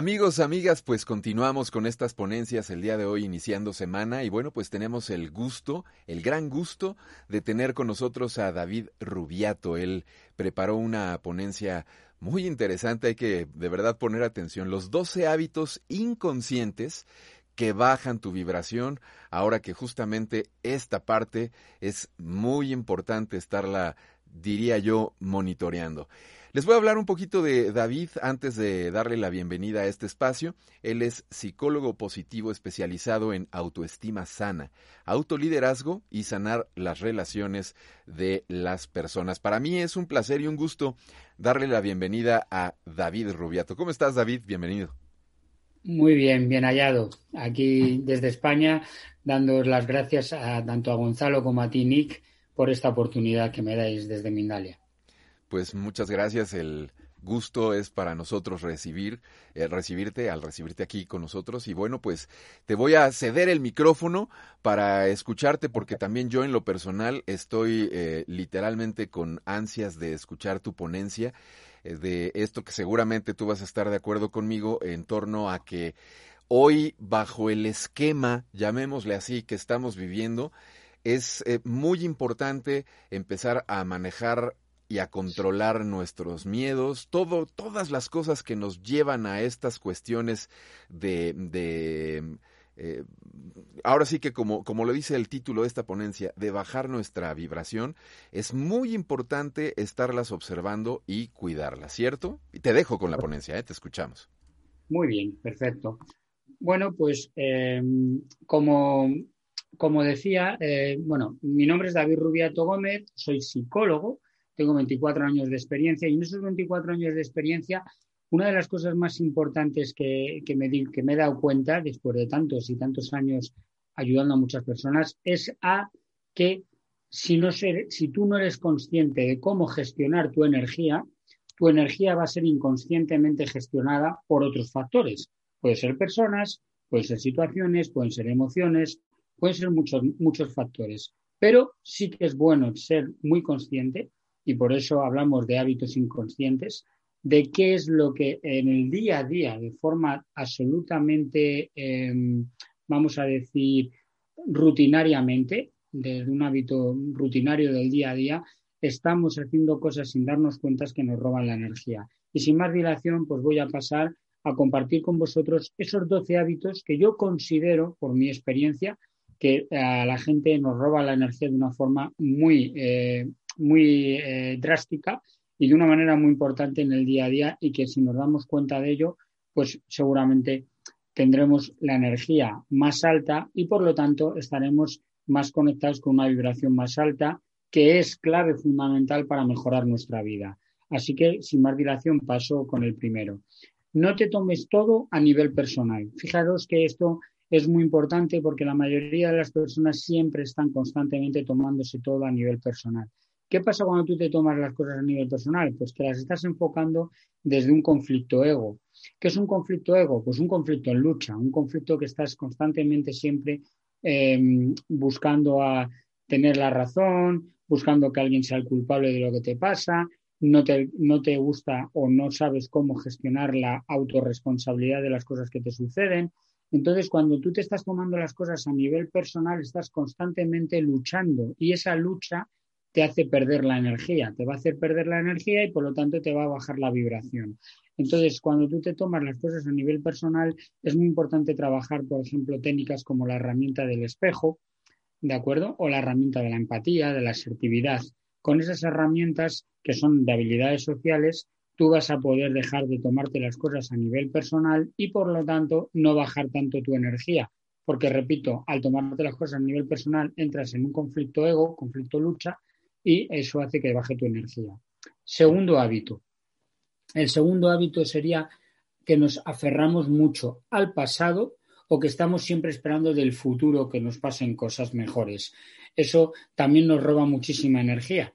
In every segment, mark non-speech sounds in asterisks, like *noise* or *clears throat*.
Amigos, amigas, pues continuamos con estas ponencias el día de hoy iniciando semana y bueno, pues tenemos el gusto, el gran gusto de tener con nosotros a David Rubiato. Él preparó una ponencia muy interesante, hay que de verdad poner atención. Los 12 hábitos inconscientes que bajan tu vibración, ahora que justamente esta parte es muy importante estarla, diría yo, monitoreando. Les voy a hablar un poquito de David antes de darle la bienvenida a este espacio. Él es psicólogo positivo especializado en autoestima sana, autoliderazgo y sanar las relaciones de las personas. Para mí es un placer y un gusto darle la bienvenida a David Rubiato. ¿Cómo estás, David? Bienvenido. Muy bien, bien hallado. Aquí desde España, dándoos las gracias a, tanto a Gonzalo como a ti, Nick, por esta oportunidad que me dais desde Mindalia pues muchas gracias. El gusto es para nosotros recibir, eh, recibirte, al recibirte aquí con nosotros. Y bueno, pues te voy a ceder el micrófono para escucharte, porque también yo en lo personal estoy eh, literalmente con ansias de escuchar tu ponencia eh, de esto que seguramente tú vas a estar de acuerdo conmigo en torno a que hoy bajo el esquema, llamémosle así, que estamos viviendo, es muy importante empezar a manejar y a controlar nuestros miedos, todo, todas las cosas que nos llevan a estas cuestiones de, de eh, ahora sí que como, como lo dice el título de esta ponencia, de bajar nuestra vibración, es muy importante estarlas observando y cuidarlas, ¿cierto? Y te dejo con la ponencia, ¿eh? te escuchamos. Muy bien, perfecto. Bueno, pues eh, como, como decía, eh, bueno, mi nombre es David Rubiato Gómez, soy psicólogo, tengo 24 años de experiencia y en esos 24 años de experiencia, una de las cosas más importantes que, me, he dado cuenta después de tantos y tantos años ayudando a muchas personas es a que si, no si tú no eres consciente de cómo gestionar tu energía, tu energía va a ser inconscientemente gestionada por otros factores. Pueden ser personas, pueden ser situaciones, pueden ser emociones, pueden ser muchos, muchos factores. Pero sí que es bueno ser muy consciente y por eso hablamos de hábitos inconscientes, de qué es lo que en el día a día, de forma absolutamente, em, vamos a decir, rutinariamente, desde un hábito rutinario del día a día, estamos haciendo cosas sin darnos cuenta que nos roban la energía. Y sin más dilación, pues voy a pasar a compartir con vosotros esos 12 hábitos que yo considero, por mi experiencia, que a la gente nos roba la energía de una forma muy, eh, muy eh, drástica y de una manera muy importante en el día a día y que si nos damos cuenta de ello, pues seguramente tendremos la energía más alta y por lo tanto estaremos más conectados con una vibración más alta que es clave fundamental para mejorar nuestra vida. Así que sin más dilación paso con el primero. No te tomes todo a nivel personal. Fijaros que esto es muy importante porque la mayoría de las personas siempre están constantemente tomándose todo a nivel personal. ¿Qué pasa cuando tú te tomas las cosas a nivel personal? Pues que las estás enfocando desde un conflicto ego. ¿Qué es un conflicto ego? Pues un conflicto en lucha, un conflicto que estás constantemente siempre em, buscando a tener la razón, buscando que alguien sea el culpable de lo que te pasa, no te, no te gusta o no sabes cómo gestionar la autorresponsabilidad de las cosas que te suceden. Entonces, cuando tú te estás tomando las cosas a nivel personal, estás constantemente luchando y esa lucha te hace perder la energía, te va a hacer perder la energía y por lo tanto te va a bajar la vibración. Entonces, cuando tú te tomas las cosas a nivel personal, es muy importante trabajar, por ejemplo, técnicas como la herramienta del espejo, ¿de acuerdo? O la herramienta de la empatía, de la asertividad. Con esas herramientas que son de habilidades sociales, tú vas a poder dejar de tomarte las cosas a nivel personal y por lo tanto no bajar tanto tu energía. Porque, repito, al tomarte las cosas a nivel personal entras en un conflicto ego, conflicto lucha y eso hace que baje tu energía. Segundo hábito. El segundo hábito sería que nos aferramos mucho al pasado o que estamos siempre esperando del futuro que nos pasen cosas mejores. Eso también nos roba muchísima energía.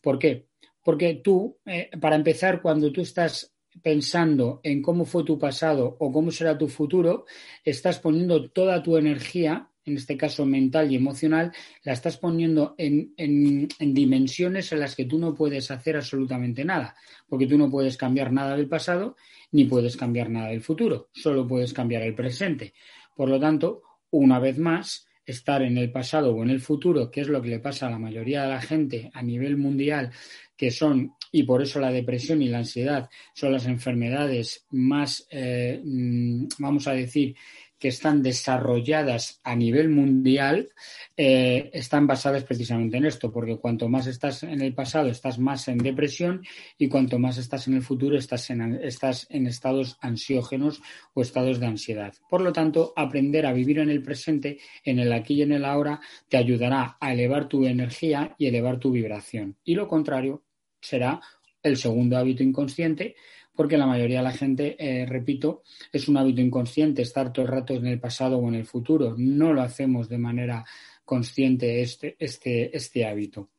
¿Por qué? Porque tú, eh, para empezar, cuando tú estás pensando en cómo fue tu pasado o cómo será tu futuro, estás poniendo toda tu energía, en este caso mental y emocional, la estás poniendo en, en, dimensiones en las que tú no puedes hacer absolutamente nada, porque tú no puedes cambiar nada del pasado ni puedes cambiar nada del futuro, solo puedes cambiar el presente. Por lo tanto, una vez más, estar en el pasado o en el futuro, que es lo que le pasa a la mayoría de la gente a nivel mundial, que son, y por eso la depresión y la ansiedad son las enfermedades más, eh, mm, vamos a decir, que están desarrolladas a nivel mundial eh, están basadas precisamente en esto, porque cuanto más estás en el pasado, estás más en depresión y cuanto más estás en el futuro, estás en, estás en estados ansiógenos o estados de ansiedad. Por lo tanto, aprender a vivir en el presente, en el aquí y en el ahora, te ayudará a elevar tu energía y elevar tu vibración. Y lo contrario será el segundo hábito inconsciente, porque la mayoría de la gente, eh, repito, es un hábito inconsciente estar todo el rato en el pasado o en el futuro. No lo hacemos de manera consciente este, este, este hábito.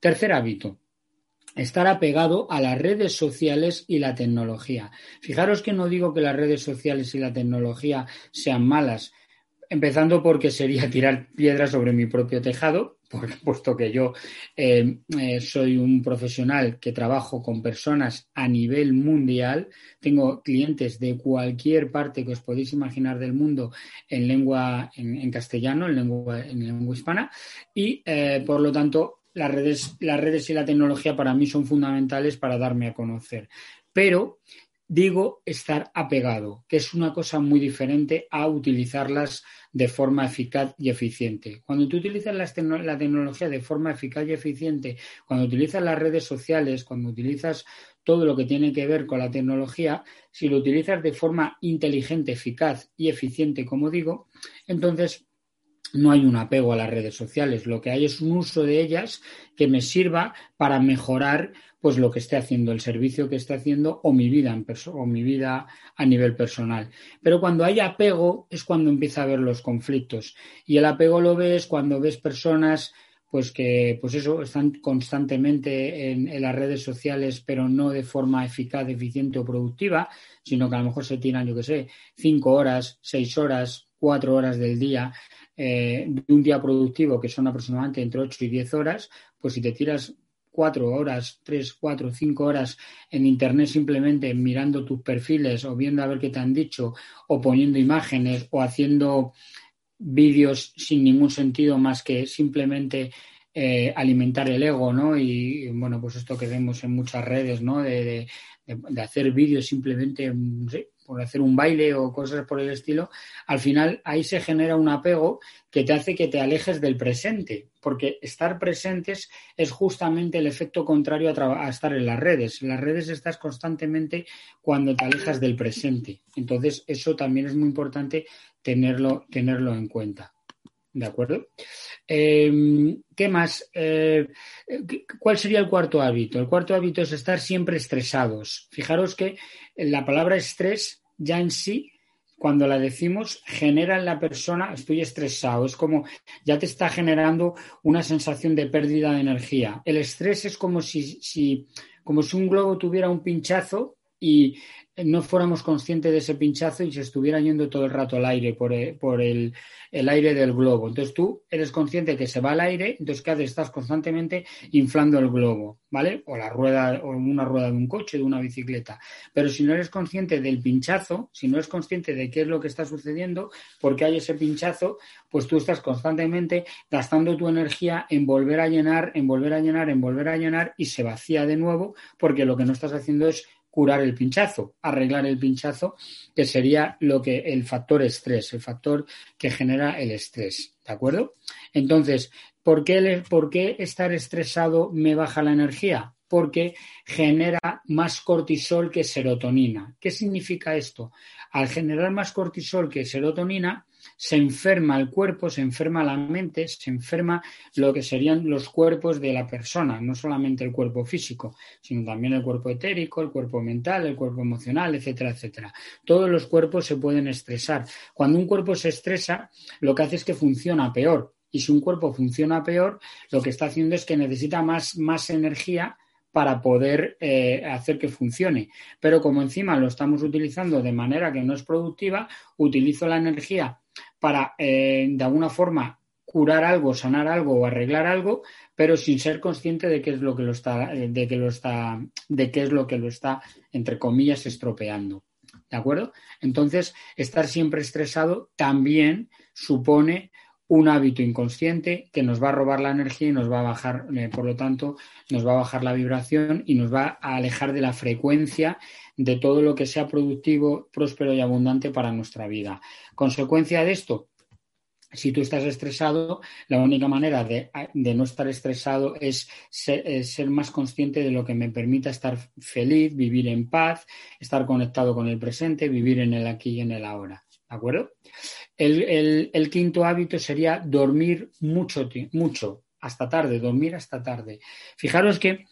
Tercer hábito, estar apegado a las redes sociales y la tecnología. Fijaros que no digo que las redes sociales y la tecnología sean malas, empezando porque sería *laughs* tirar piedras sobre mi propio tejado, porque *laughs* puesto que yo eh, eh, soy un profesional que trabajo con personas a nivel mundial, tengo clientes de cualquier parte que os podéis imaginar del mundo en lengua, en, castellano, en lengua, en lengua hispana, y eh, por lo tanto las redes, las redes y la tecnología para mí son fundamentales para darme a conocer. Pero digo estar apegado, que es una cosa muy diferente a utilizarlas de forma eficaz y eficiente. Cuando tú utilizas la, tecnología de forma eficaz y eficiente, cuando utilizas las redes sociales, cuando utilizas todo lo que tiene que ver con la tecnología, si lo utilizas de forma inteligente, eficaz y eficiente, como digo, entonces no hay un apego a las redes sociales, lo que hay es un uso de ellas que me sirva para mejorar pues lo que esté haciendo, el servicio que esté haciendo o mi vida en o mi vida a nivel personal. Pero cuando hay apego es cuando empieza a haber los conflictos y el apego lo ves cuando ves personas pues que pues eso están constantemente en, en, las redes sociales pero no de forma eficaz, eficiente o productiva, sino que a lo mejor se tiran, yo qué sé, cinco horas, seis horas, cuatro horas del día eh, de un día productivo, que son aproximadamente entre 8 y 10 horas, pues si te tiras cuatro horas, tres, cuatro, cinco horas en Internet simplemente mirando tus perfiles o viendo a ver qué te han dicho o poniendo imágenes o haciendo vídeos sin ningún sentido más que simplemente eh, alimentar el ego, ¿no? Y, bueno, pues esto que vemos en muchas redes, ¿no? De, hacer vídeos simplemente, por hacer un baile o cosas por el estilo, al final ahí se genera un apego que te hace que te alejes del presente, porque estar presentes es justamente el efecto contrario a, estar en las redes. En las redes estás constantemente cuando te alejas del presente. Entonces, eso también es muy importante tenerlo, tenerlo en cuenta. ¿De acuerdo? Em, ¿Qué más? Eh, ¿Cuál sería el cuarto hábito? El cuarto hábito es estar siempre estresados. Fijaros que la palabra estrés ya en sí, cuando la decimos, genera en la persona, estoy estresado, es como ya te está generando una sensación de pérdida de energía. El estrés es como si, si como si un globo tuviera un pinchazo y no fuéramos conscientes de ese pinchazo y se estuviera yendo todo el rato al aire por, el, por el, aire del globo. Entonces tú eres consciente que se va al aire, entonces ¿qué haces? Estás constantemente inflando el globo, ¿vale? O la rueda, o una rueda de un coche, de una bicicleta. Pero si no eres consciente del pinchazo, si no eres consciente de qué es lo que está sucediendo, porque hay ese pinchazo, pues tú estás constantemente gastando tu energía en volver a llenar, en volver a llenar, en volver a llenar y se vacía de nuevo, porque lo que no estás haciendo es curar el pinchazo, arreglar el pinchazo, que sería lo que el factor estrés, el factor que genera el estrés, ¿de acuerdo? Entonces, ¿por qué, ¿por qué estar estresado me baja la energía? porque genera más cortisol que serotonina. ¿Qué significa esto? Al generar más cortisol que serotonina, se enferma el cuerpo, se enferma la mente, se enferma lo que serían los cuerpos de la persona, no solamente el cuerpo físico, sino también el cuerpo etérico, el cuerpo mental, el cuerpo emocional, etcétera, etcétera. Todos los cuerpos se pueden estresar. Cuando un cuerpo se estresa, lo que hace es que funciona peor. Y si un cuerpo funciona peor, lo que está haciendo es que necesita más, más energía para poder eh, hacer que funcione. Pero como encima lo estamos utilizando de manera que no es productiva, utilizo la energía para, eh, de alguna forma, curar algo, sanar algo o arreglar algo, pero sin ser consciente de qué es lo que lo está, de que lo está, de qué es lo que lo está, entre comillas, estropeando. ¿De acuerdo? Entonces, estar siempre estresado también supone un hábito inconsciente que nos va a robar la energía y nos va a bajar, eh, por lo tanto, nos va a bajar la vibración y nos va a alejar de la frecuencia de todo lo que sea productivo, próspero y abundante para nuestra vida. Consecuencia de esto, si tú estás estresado, la única manera de, no estar estresado es ser, más consciente de lo que me permita estar feliz, vivir en paz, estar conectado con el presente, vivir en el aquí y en el ahora. ¿De acuerdo? El, quinto hábito sería dormir mucho, mucho, hasta tarde, dormir hasta tarde. Fijaros que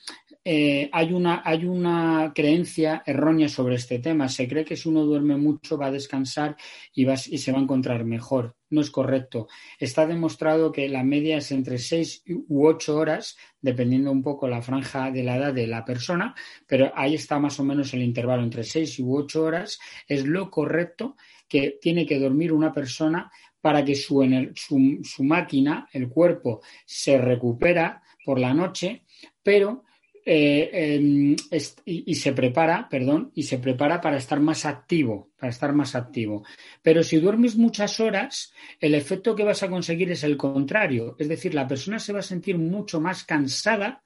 eh, hay, una, hay una creencia errónea sobre este tema. Se cree que si uno duerme mucho va a descansar y se va a encontrar mejor. No es correcto. Está demostrado que la media es entre 6 u 8 horas, dependiendo un poco la franja de la edad de la persona, pero ahí está más o menos el intervalo entre 6 u 8 horas. Es lo correcto que tiene que dormir una persona para que su, su, su máquina, el cuerpo, se recupera por la noche, pero eh, em, y, se prepara, perdón, y se prepara para estar más activo, para estar más activo. Pero si duermes muchas horas, el efecto que vas a conseguir es el contrario, es decir, la persona se va a sentir mucho más cansada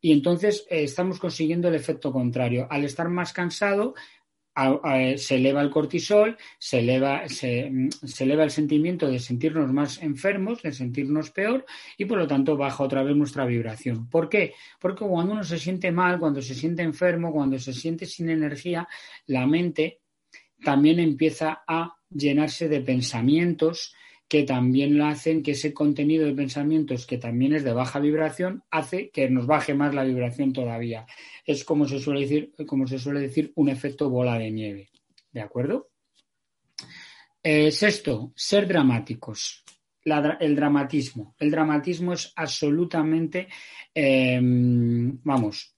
y entonces eh, estamos consiguiendo el efecto contrario. Al estar más cansado, se eleva el cortisol, se eleva, se, eleva el sentimiento de sentirnos más enfermos, de sentirnos peor y por lo tanto baja otra vez nuestra vibración. ¿Por qué? Porque cuando uno se siente mal, cuando se siente enfermo, cuando se siente sin energía, la mente también empieza a llenarse de pensamientos que también hacen que ese contenido de pensamientos, que también es de baja vibración, hace que nos baje más la vibración todavía. Es como se suele decir, como se suele decir un efecto bola de nieve. ¿De acuerdo? Eh, sexto, ser dramáticos. el dramatismo. El dramatismo es absolutamente, eh, vamos,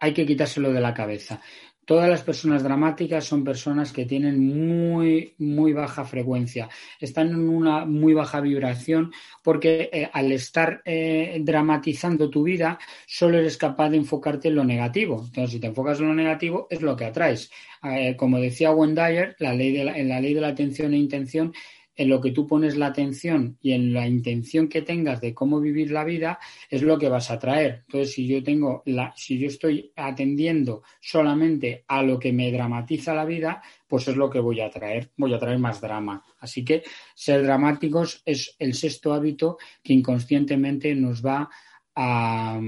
hay que quitárselo de la cabeza. Todas las personas dramáticas son personas que tienen muy, muy baja frecuencia, están en una muy baja vibración porque eh, al estar eh, dramatizando tu vida solo eres capaz de enfocarte en lo negativo. Entonces, si te enfocas en lo negativo, es lo que atraes. Eh, como decía Wendayer, la ley de en la ley de la atención e intención en lo que tú pones la atención y en la intención que tengas de cómo vivir la vida es lo que vas a traer. Entonces, si yo tengo la, si yo estoy atendiendo solamente a lo que me dramatiza la vida, pues es lo que voy a traer, voy a traer más drama. Así que ser dramáticos es el sexto hábito que inconscientemente nos va a,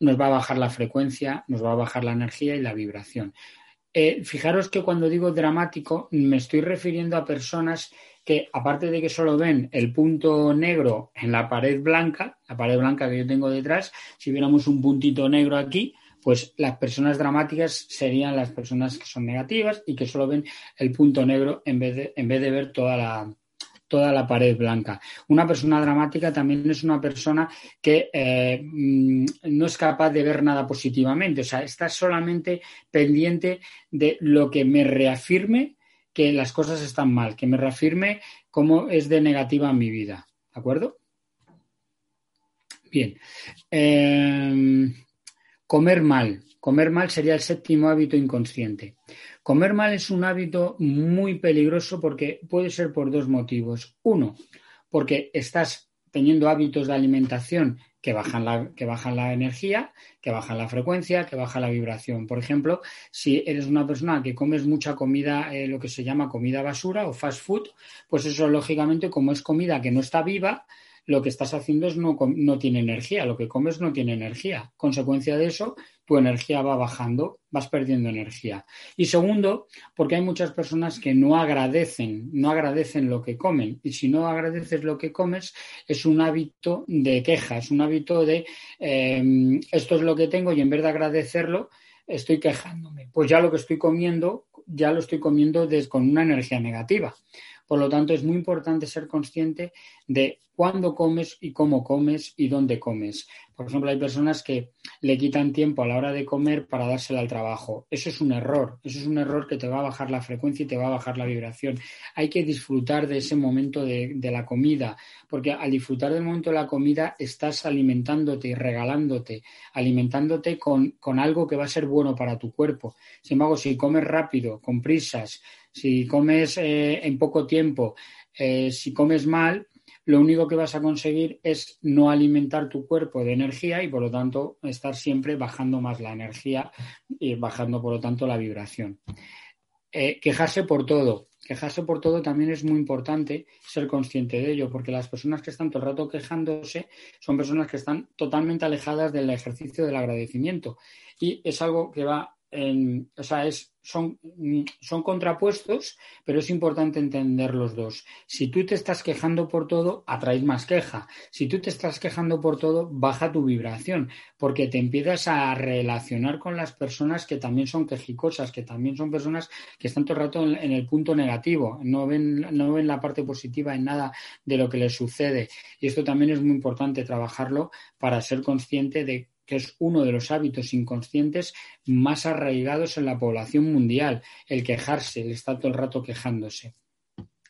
nos va a bajar la frecuencia, nos va a bajar la energía y la vibración. Eh, fijaros que cuando digo dramático me estoy refiriendo a personas que aparte de que solo ven el punto negro en la pared blanca, la pared blanca que yo tengo detrás, si viéramos un puntito negro aquí, pues las personas dramáticas serían las personas que son negativas y que solo ven el punto negro en vez de, en vez de ver toda la, toda la pared blanca. Una persona dramática también es una persona que eh, mm, no es capaz de ver nada positivamente, o sea, está solamente pendiente de lo que me reafirme que las cosas están mal, que me reafirme cómo es de negativa mi vida. ¿De acuerdo? Bien. Em, comer mal. Comer mal sería el séptimo hábito inconsciente. Comer mal es un hábito muy peligroso porque puede ser por dos motivos. Uno, porque estás teniendo hábitos de alimentación que bajan, la, que bajan la energía, que bajan la frecuencia, que baja la vibración. Por ejemplo, si eres una persona que comes mucha comida, eh, lo que se llama comida basura o fast food, pues eso lógicamente como es comida que no está viva, lo que estás haciendo es no, no tiene energía, lo que comes no tiene energía. Consecuencia de eso, tu energía va bajando, vas perdiendo energía. Y segundo, porque hay muchas personas que no agradecen, no agradecen lo que comen. Y si no agradeces lo que comes, es un hábito de queja, es un hábito de em, esto es lo que tengo y en vez de agradecerlo, estoy quejándome. Pues ya lo que estoy comiendo, ya lo estoy comiendo con una energía negativa. Por lo tanto, es muy importante ser consciente de cuándo comes y cómo comes y dónde comes. Por ejemplo, hay personas que le quitan tiempo a la hora de comer para dársela al trabajo. Eso es un error. Eso es un error que te va a bajar la frecuencia y te va a bajar la vibración. Hay que disfrutar de ese momento de, la comida, porque al disfrutar del momento de la comida estás alimentándote y regalándote, alimentándote con, con algo que va a ser bueno para tu cuerpo. Sin embargo, si comes rápido, con prisas, si comes eh, en poco tiempo, eh, si comes mal, lo único que vas a conseguir es no alimentar tu cuerpo de energía y por lo tanto estar siempre bajando más la energía y bajando por lo tanto la vibración. Eh, quejarse por todo. Quejarse por todo también es muy importante ser consciente de ello, porque las personas que están todo el rato quejándose son personas que están totalmente alejadas del ejercicio del agradecimiento. Y es algo que va o sea, son, son contrapuestos, pero es importante entender los dos. Si tú te estás quejando por todo, atraes más queja. Si tú te estás quejando por todo, baja tu vibración, porque te empiezas a relacionar con las personas que también son quejicosas, que también son personas que están todo el rato en, el punto negativo, no ven, no ven la parte positiva en nada de lo que les sucede. Y esto también es muy importante trabajarlo para ser consciente de que es uno de los hábitos inconscientes más arraigados en la población mundial, el quejarse, el estar todo el rato quejándose.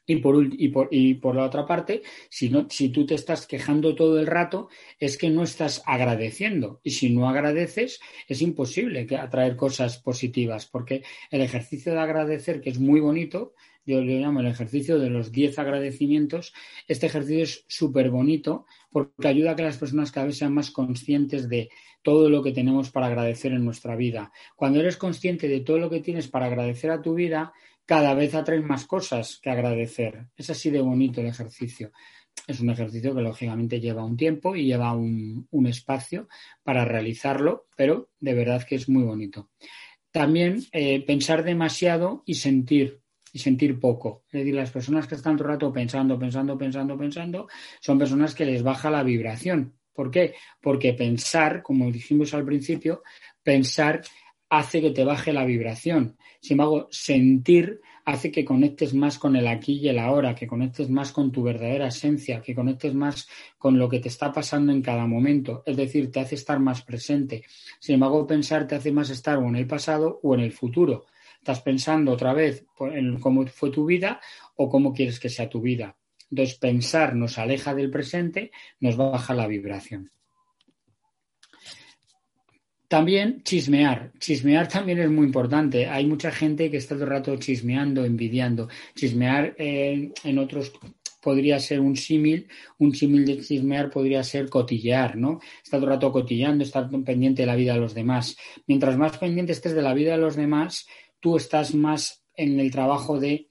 Y por, y, por, y por, la otra parte, si, no, si tú te estás quejando todo el rato, es que no estás agradeciendo. Y si no agradeces, es imposible atraer cosas positivas, porque el ejercicio de agradecer, que es muy bonito, yo le llamo el ejercicio de los 10 agradecimientos. Este ejercicio es súper bonito porque ayuda a que las personas cada vez sean más conscientes de todo lo que tenemos para agradecer en nuestra vida. Cuando eres consciente de todo lo que tienes para agradecer a tu vida, cada vez atraes más cosas que agradecer. Es así de bonito el ejercicio. Es un ejercicio que lógicamente lleva un tiempo y lleva un, espacio para realizarlo, pero de verdad que es muy bonito. También eh, pensar demasiado y sentir y sentir poco. Es decir, las personas que están todo el rato pensando, pensando, pensando, pensando, son personas que les baja la vibración. ¿Por qué? Porque pensar, como dijimos al principio, pensar hace que te baje la vibración. Sin embargo, sentir hace que conectes más con el aquí y el ahora, que conectes más con tu verdadera esencia, que conectes más con lo que te está pasando en cada momento. Es decir, te hace estar más presente. Sin embargo, pensar te hace más estar o en el pasado o en el futuro estás pensando otra vez en cómo fue tu vida o cómo quieres que sea tu vida. Entonces, pensar nos aleja del presente, nos baja la vibración. También chismear. Chismear también es muy importante. Hay mucha gente que está todo el rato chismeando, envidiando. Chismear eh, en otros podría ser un símil, un símil de chismear podría ser cotillear, ¿no? Estar todo el rato cotillando, estar pendiente de la vida de los demás. Mientras más pendiente estés de la vida de los demás, tú estás más en el trabajo de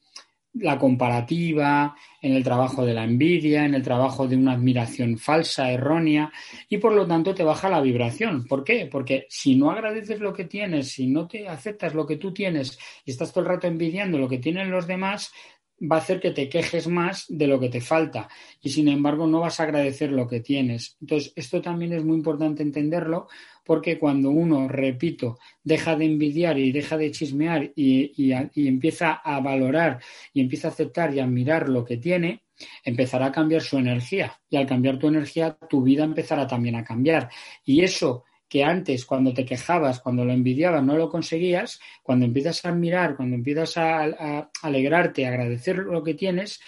la comparativa, en el trabajo de la envidia, en el trabajo de una admiración falsa, errónea, y por lo tanto te baja la vibración. ¿Por qué? Porque si no agradeces lo que tienes, si no te aceptas lo que tú tienes y estás todo el rato envidiando lo que tienen los demás, va a hacer que te quejes más de lo que te falta y sin embargo no vas a agradecer lo que tienes. Entonces, esto también es muy importante entenderlo porque cuando uno, repito, deja de envidiar y deja de chismear y, empieza a valorar y empieza a aceptar y admirar lo que tiene, empezará a cambiar su energía y al cambiar tu energía tu vida empezará también a cambiar y eso que antes cuando te quejabas, cuando lo envidiabas, no lo conseguías, cuando empiezas a admirar, cuando empiezas a, alegrarte, a agradecer lo que tienes,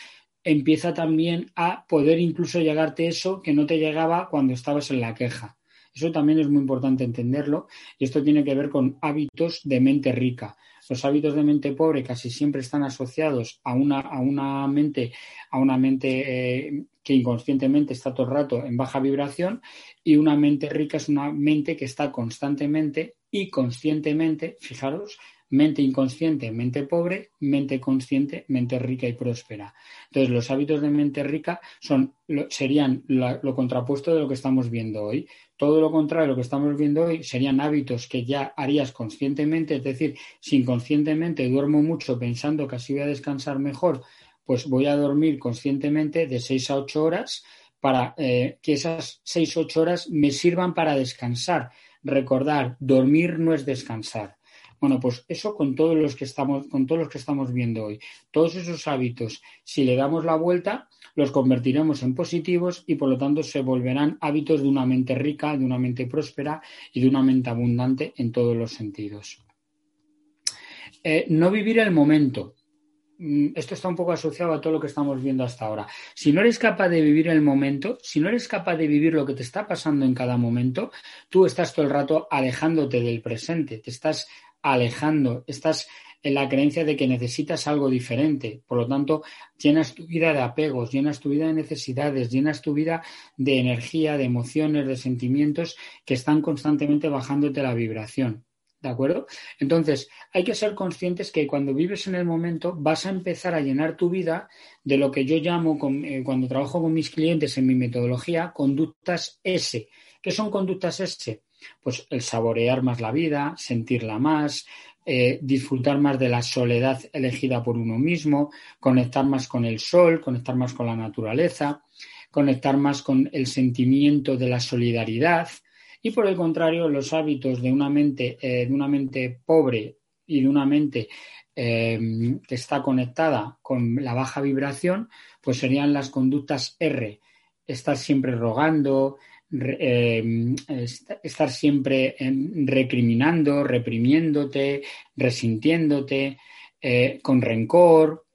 empieza también a poder incluso llegarte eso que no te llegaba cuando estabas en la queja. Eso también es muy importante entenderlo y esto tiene que ver con hábitos de mente rica. Los hábitos de mente pobre casi siempre están asociados a una, a una mente, a una mente eh, que inconscientemente está todo el rato en baja vibración y una mente rica es una mente que está constantemente y conscientemente, fijaros, mente inconsciente, mente pobre, mente consciente, mente rica y próspera. Entonces, los hábitos de mente rica son, serían lo, contrapuesto de lo que estamos viendo hoy. Todo lo contrario de lo que estamos viendo hoy serían hábitos que ya harías conscientemente, es decir, si inconscientemente duermo mucho pensando que así voy a descansar mejor, pues voy a dormir conscientemente de 6 a 8 horas para eh, que esas 6 ocho horas me sirvan para descansar. Recordar, dormir no es descansar. Bueno, pues eso con todos los que estamos, con todos los que estamos viendo hoy. Todos esos hábitos, si le damos la vuelta, los convertiremos en positivos y por lo tanto se volverán hábitos de una mente rica, de una mente próspera y de una mente abundante en todos los sentidos. Eh, no vivir el momento. Mm, esto está un poco asociado a todo lo que estamos viendo hasta ahora. Si no eres capaz de vivir el momento, si no eres capaz de vivir lo que te está pasando en cada momento, tú estás todo el rato alejándote del presente, te estás alejando, estás en la creencia de que necesitas algo diferente. Por lo tanto, llenas tu vida de apegos, llenas tu vida de necesidades, llenas tu vida de energía, de emociones, de sentimientos que están constantemente bajándote la vibración. ¿De acuerdo? Entonces, hay que ser conscientes que cuando vives en el momento vas a empezar a llenar tu vida de lo que yo llamo, eh, cuando trabajo con mis clientes en mi metodología, conductas S. ¿Qué son conductas S? Pues el saborear más la vida, sentirla más, eh, disfrutar más de la soledad elegida por uno mismo, conectar más con el sol, conectar más con la naturaleza, conectar más con el sentimiento de la solidaridad, y por el contrario, los hábitos de una mente, eh, de una mente pobre y de una mente eh, que está conectada con la baja vibración, pues serían las conductas R. Estar siempre rogando, eh, estar siempre recriminando, reprimiéndote, resintiéndote, con rencor,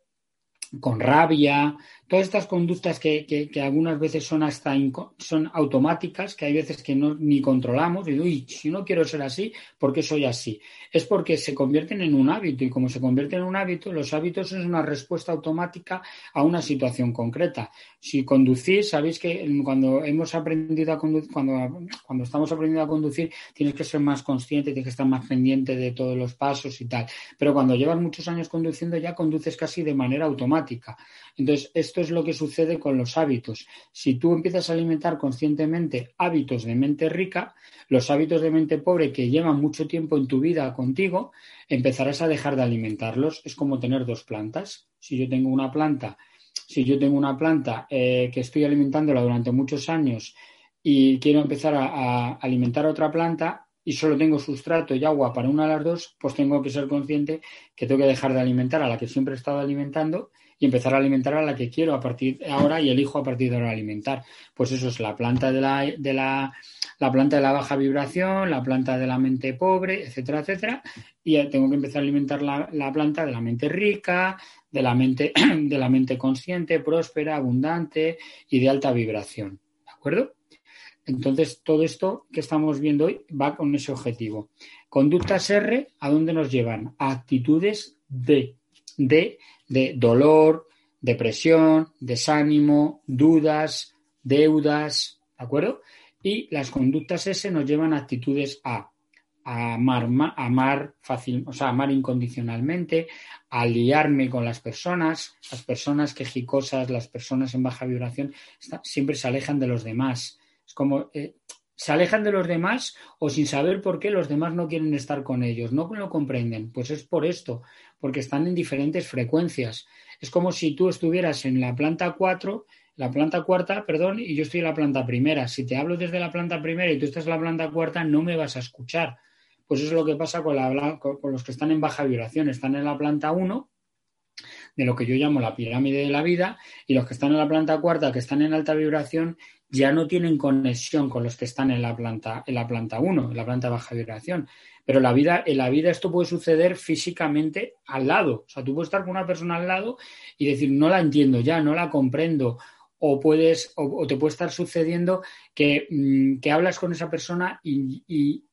con rabia, todas estas conductas que, que, algunas veces son hasta son automáticas, que hay veces que no ni controlamos, y uy, si no quiero ser así, ¿por qué soy así? Es porque se convierten en un hábito, y como se convierten en un hábito, los hábitos es una respuesta automática a una situación concreta. Si conducís, sabéis que cuando hemos aprendido a conducir, cuando, cuando estamos aprendiendo a conducir, tienes que ser más consciente, tienes que estar más pendiente de todos los pasos y tal. Pero cuando llevas muchos años conduciendo, ya conduces casi de manera automática. Entonces, esto es lo que sucede con los hábitos. Si tú empiezas a alimentar conscientemente hábitos de mente rica, los hábitos de mente pobre que llevan mucho tiempo en tu vida contigo, empezarás a dejar de alimentarlos. Es como tener dos plantas. Si yo tengo una planta, si yo tengo una planta eh, que estoy alimentándola durante muchos años y quiero empezar a, a alimentar otra planta, y solo tengo sustrato y agua para una de las dos, pues tengo que ser consciente que tengo que dejar de alimentar a la que siempre he estado alimentando y empezar a alimentar a la que quiero a partir de ahora y elijo a partir de ahora alimentar. Pues eso es la planta de la, de la, la planta de la baja vibración, la planta de la mente pobre, etcétera, etcétera. Y tengo que empezar a alimentar la, la planta de la mente rica, de la mente, *clears throat* de la mente consciente, próspera, abundante y de alta vibración. ¿De acuerdo? Entonces, todo esto que estamos viendo hoy va con ese objetivo. Conductas R, ¿a dónde nos llevan? A actitudes D, D de dolor, depresión, desánimo, dudas, deudas, ¿de acuerdo? Y las conductas S nos llevan a actitudes A, a amar, amar fácil, o sea, amar incondicionalmente, a liarme con las personas, las personas quejicosas, las personas en baja vibración, siempre se alejan de los demás. Como, eh, se alejan de los demás o sin saber por qué los demás no quieren estar con ellos, no lo comprenden. Pues es por esto, porque están en diferentes frecuencias. Es como si tú estuvieras en la planta 4, la planta cuarta, perdón, y yo estoy en la planta primera. Si te hablo desde la planta primera y tú estás en la planta cuarta, no me vas a escuchar. Pues eso es lo que pasa con, con los que están en baja vibración. Están en la planta 1 de lo que yo llamo la pirámide de la vida y los que están en la planta cuarta, que están en alta vibración, ya no tienen conexión con los que están en la planta, en la planta 1, en la planta de baja vibración. Pero la vida, en la vida esto puede suceder físicamente al lado. O sea, tú puedes estar con una persona al lado y decir, no la entiendo ya, no la comprendo. O puedes, o, te puede estar sucediendo que, mm, que hablas con esa persona y,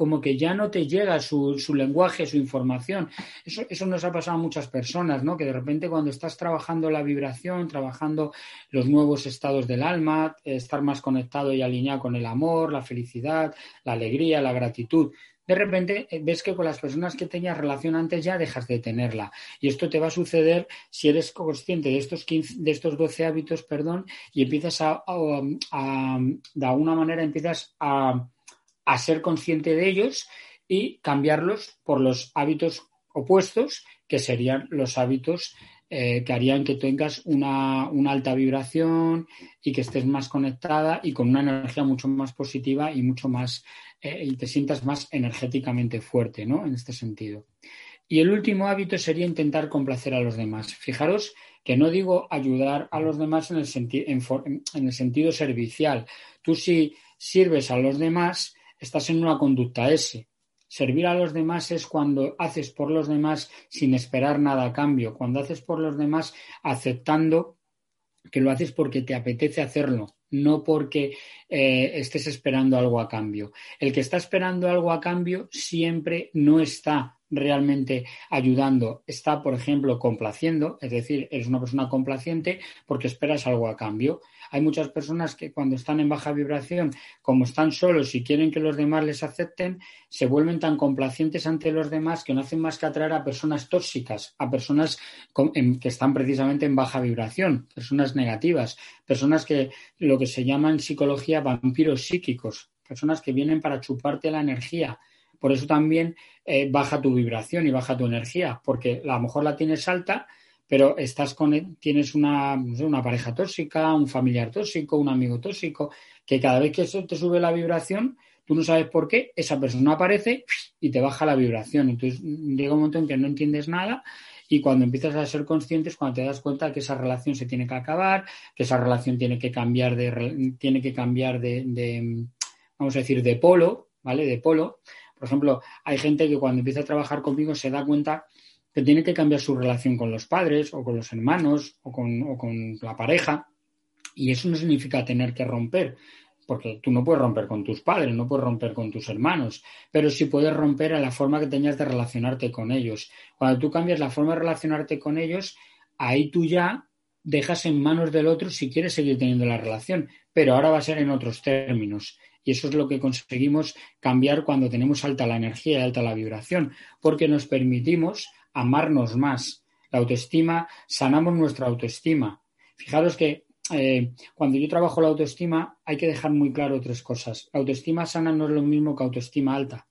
como que ya no te llega su, su lenguaje, su información. Eso, eso, nos ha pasado a muchas personas, ¿no? Que de repente cuando estás trabajando la vibración, trabajando los nuevos estados del alma, estar más conectado y alineado con el amor, la felicidad, la alegría, la gratitud, de repente eh, ves que con las personas que tenías relación antes ya dejas de tenerla. Y esto te va a suceder si eres consciente de estos, 15, de estos 12 hábitos, perdón, y empiezas a, de alguna manera, empiezas a, a ser consciente de ellos y cambiarlos por los hábitos opuestos, que serían los hábitos eh, que harían que tengas una, alta vibración y que estés más conectada y con una energía mucho más positiva y mucho más eh, y te sientas más energéticamente fuerte, ¿no? En este sentido. Y el último hábito sería intentar complacer a los demás. Fijaros que no digo ayudar a los demás en el, en el sentido servicial. Tú si sirves a los demás, estás en una conducta S. Servir a los demás es cuando haces por los demás sin esperar nada a cambio, cuando haces por los demás aceptando que lo haces porque te apetece hacerlo, no porque eh, estés esperando algo a cambio. El que está esperando algo a cambio siempre no está realmente ayudando, está, por ejemplo, complaciendo, es decir, eres una persona complaciente porque esperas algo a cambio. Hay muchas personas que cuando están en baja vibración, como están solos y quieren que los demás les acepten, se vuelven tan complacientes ante los demás que no hacen más que atraer a personas tóxicas, a personas que están precisamente en baja vibración, personas negativas, personas que lo que se llama en psicología vampiros psíquicos, personas que vienen para chuparte la energía, por eso también eh, baja tu vibración y baja tu energía, porque a lo mejor la tienes alta, pero estás con, tienes una, una pareja tóxica, un familiar tóxico, un amigo tóxico, que cada vez que eso te sube la vibración, tú no sabes por qué, esa persona aparece y te baja la vibración. Entonces llega un momento en que no entiendes nada y cuando empiezas a ser conscientes, cuando te das cuenta que esa relación se tiene que acabar, que esa relación tiene que cambiar tiene que cambiar de vamos a decir, de polo, ¿vale? De polo, por ejemplo, hay gente que cuando empieza a trabajar conmigo se da cuenta que tiene que cambiar su relación con los padres o con los hermanos o con, la pareja. Y eso no significa tener que romper, porque tú no puedes romper con tus padres, no puedes romper con tus hermanos, pero sí puedes romper a la forma que tenías de relacionarte con ellos. Cuando tú cambias la forma de relacionarte con ellos, ahí tú ya dejas en manos del otro si quieres seguir teniendo la relación, pero ahora va a ser en otros términos. Y eso es lo que conseguimos cambiar cuando tenemos alta la energía y alta la vibración, porque nos permitimos amarnos más. La autoestima, sanamos nuestra autoestima. Fijaros que eh, cuando yo trabajo la autoestima hay que dejar muy claro tres cosas. La autoestima sana no es lo mismo que autoestima alta.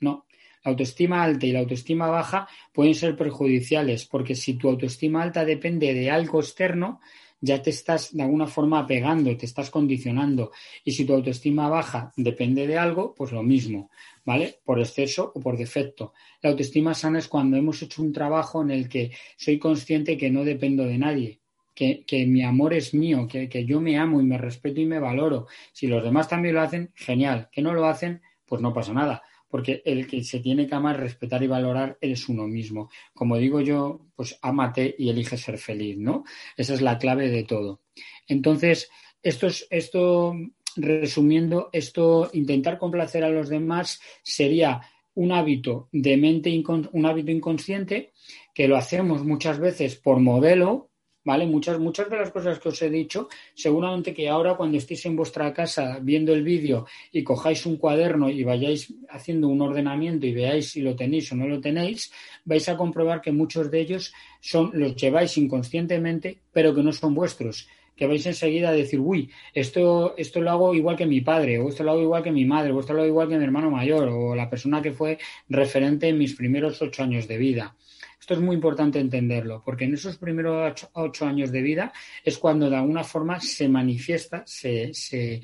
No. La autoestima alta y la autoestima baja pueden ser perjudiciales porque si tu autoestima alta depende de algo externo, ya te estás de alguna forma apegando, te estás condicionando. Y si tu autoestima baja depende de algo, pues lo mismo, ¿vale? Por exceso o por defecto. La autoestima sana es cuando hemos hecho un trabajo en el que soy consciente que no dependo de nadie. Que, mi amor es mío, que, que yo me amo y me respeto y me valoro. Si los demás también lo hacen, genial. Que no lo hacen, pues no pasa nada porque el que se tiene que amar, respetar y valorar es uno mismo. Como digo yo, pues ámate y elige ser feliz, ¿no? Esa es la clave de todo. Entonces, esto, esto resumiendo, esto, intentar complacer a los demás sería un hábito de mente, un hábito inconsciente que lo hacemos muchas veces por modelo, ¿vale? Muchas, muchas de las cosas que os he dicho, seguramente que ahora cuando estéis en vuestra casa viendo el vídeo y cojáis un cuaderno y vayáis haciendo un ordenamiento y veáis si lo tenéis o no lo tenéis, vais a comprobar que muchos de ellos son, los lleváis inconscientemente, pero que no son vuestros que vais enseguida a decir, uy, esto, esto lo hago igual que mi padre, o esto lo hago igual que mi madre, o esto lo hago igual que mi hermano mayor, o la persona que fue referente en mis primeros ocho años de vida. Esto es muy importante entenderlo, porque en esos primeros ocho, años de vida es cuando de alguna forma se manifiesta, se, se,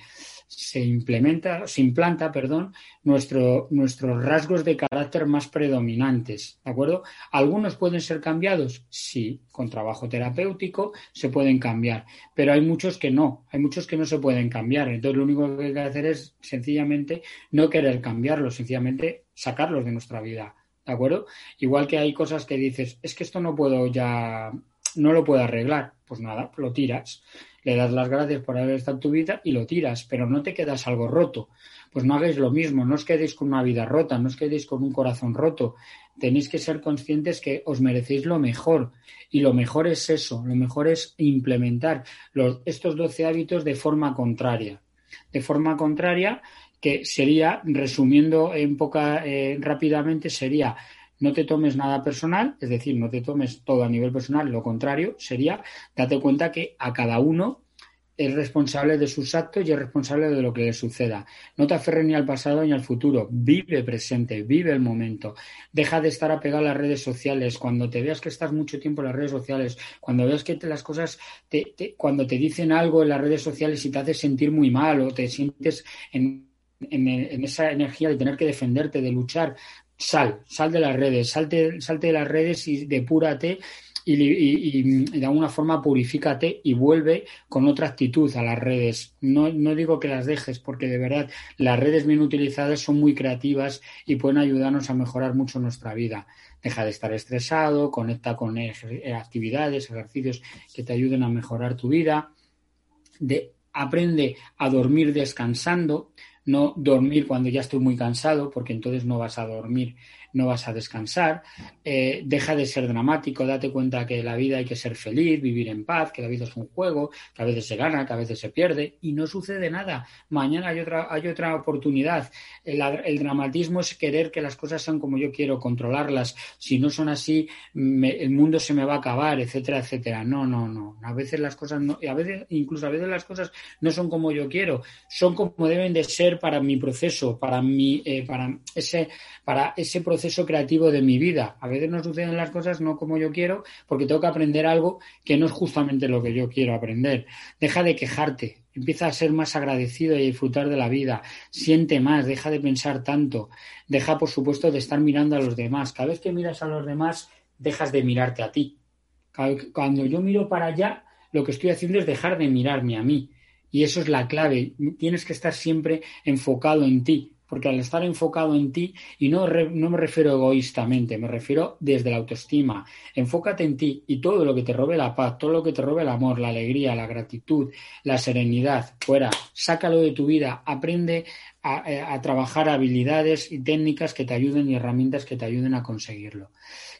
implementa, se implanta, perdón, nuestro, nuestros rasgos de carácter más predominantes, ¿de acuerdo? Algunos pueden ser cambiados, sí, con trabajo terapéutico se pueden cambiar, pero hay muchos que no, hay muchos que no se pueden cambiar. Entonces lo único que hay que hacer es sencillamente no querer cambiarlos, sencillamente sacarlos de nuestra vida. ¿de acuerdo? Igual que hay cosas que dices, es que esto no puedo ya, no lo puedo arreglar, pues nada, lo tiras, le das las gracias por haber estado en tu vida y lo tiras, pero no te quedas algo roto. Pues no hagáis lo mismo, no os quedéis con una vida rota, no os quedéis con un corazón roto. Tenéis que ser conscientes que os merecéis lo mejor. Y lo mejor es eso, lo mejor es implementar estos 12 hábitos de forma contraria. De forma contraria que sería, resumiendo en poca, eh, rápidamente, sería no te tomes nada personal, es decir, no te tomes todo a nivel personal, lo contrario sería date cuenta que a cada uno es responsable de sus actos y es responsable de lo que le suceda. No te aferres ni al pasado ni al futuro. Vive presente, vive el momento. Deja de estar apegado a las redes sociales. Cuando te veas que estás mucho tiempo en las redes sociales, cuando veas que las cosas, te, cuando te dicen algo en las redes sociales y te hace sentir muy mal o te sientes en, en, esa energía de tener que defenderte, de luchar, sal, sal de las redes, salte, salte de las redes y depúrate y, de alguna forma purifícate y vuelve con otra actitud a las redes. No, no, digo que las dejes, porque de verdad las redes bien utilizadas son muy creativas y pueden ayudarnos a mejorar mucho nuestra vida. Deja de estar estresado, conecta con actividades, ejercicios que te ayuden a mejorar tu vida. De, aprende a dormir descansando, no dormir cuando ya estoy muy cansado, porque entonces no vas a dormir no vas a descansar, eh, deja de ser dramático, date cuenta que la vida hay que ser feliz, vivir en paz, que la vida es un juego, que a veces se gana, que a veces se pierde y no sucede nada. Mañana hay otra, hay otra oportunidad. El, dramatismo es querer que las cosas sean como yo quiero, controlarlas. Si no son así, el mundo se me va a acabar, etcétera, etcétera. No, no, no. A veces las cosas no, a veces, incluso a veces las cosas no son como yo quiero, son como deben de ser para mi proceso, para mi, eh, para ese, para ese proceso proceso creativo de mi vida. A veces no suceden las cosas no como yo quiero porque tengo que aprender algo que no es justamente lo que yo quiero aprender. Deja de quejarte, empieza a ser más agradecido y a disfrutar de la vida, siente más, deja de pensar tanto, deja por supuesto de estar mirando a los demás. Cada vez que miras a los demás, dejas de mirarte a ti. Cuando yo miro para allá, lo que estoy haciendo es dejar de mirarme a mí. Y eso es la clave. Tienes que estar siempre enfocado en ti porque al estar enfocado en ti, y no, no me refiero egoístamente, me refiero desde la autoestima, enfócate en ti y todo lo que te robe la paz, todo lo que te robe el amor, la alegría, la gratitud, la serenidad, fuera, sácalo de tu vida, aprende a, eh, a trabajar habilidades y técnicas que te ayuden y herramientas que te ayuden a conseguirlo.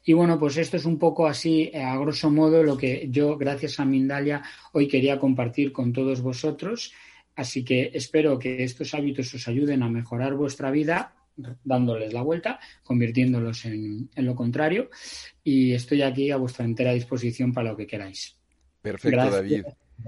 Y bueno, pues esto es un poco así, eh, a grosso modo, lo que yo, gracias a Mindalia, hoy quería compartir con todos vosotros. Así que espero que estos hábitos os ayuden a mejorar vuestra vida dándoles la vuelta, convirtiéndolos en, lo contrario. Y estoy aquí a vuestra entera disposición para lo que queráis. Perfecto, David.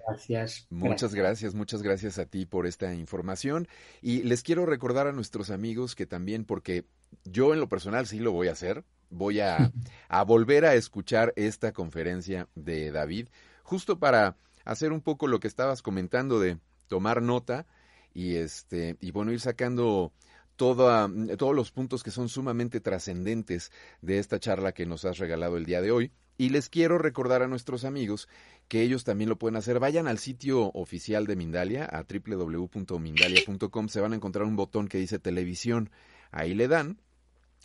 Gracias. Muchas gracias, muchas gracias a ti por esta información. Y les quiero recordar a nuestros amigos que también, porque yo en lo personal sí lo voy a hacer, voy a, *laughs* a volver a escuchar esta conferencia de David, justo para hacer un poco lo que estabas comentando de tomar nota y este y bueno ir sacando toda, todos los puntos que son sumamente trascendentes de esta charla que nos has regalado el día de hoy. Y les quiero recordar a nuestros amigos que ellos también lo pueden hacer. Vayan al sitio oficial de Mindalia, a www.mindalia.com. Se van a encontrar un botón que dice televisión. Ahí le dan.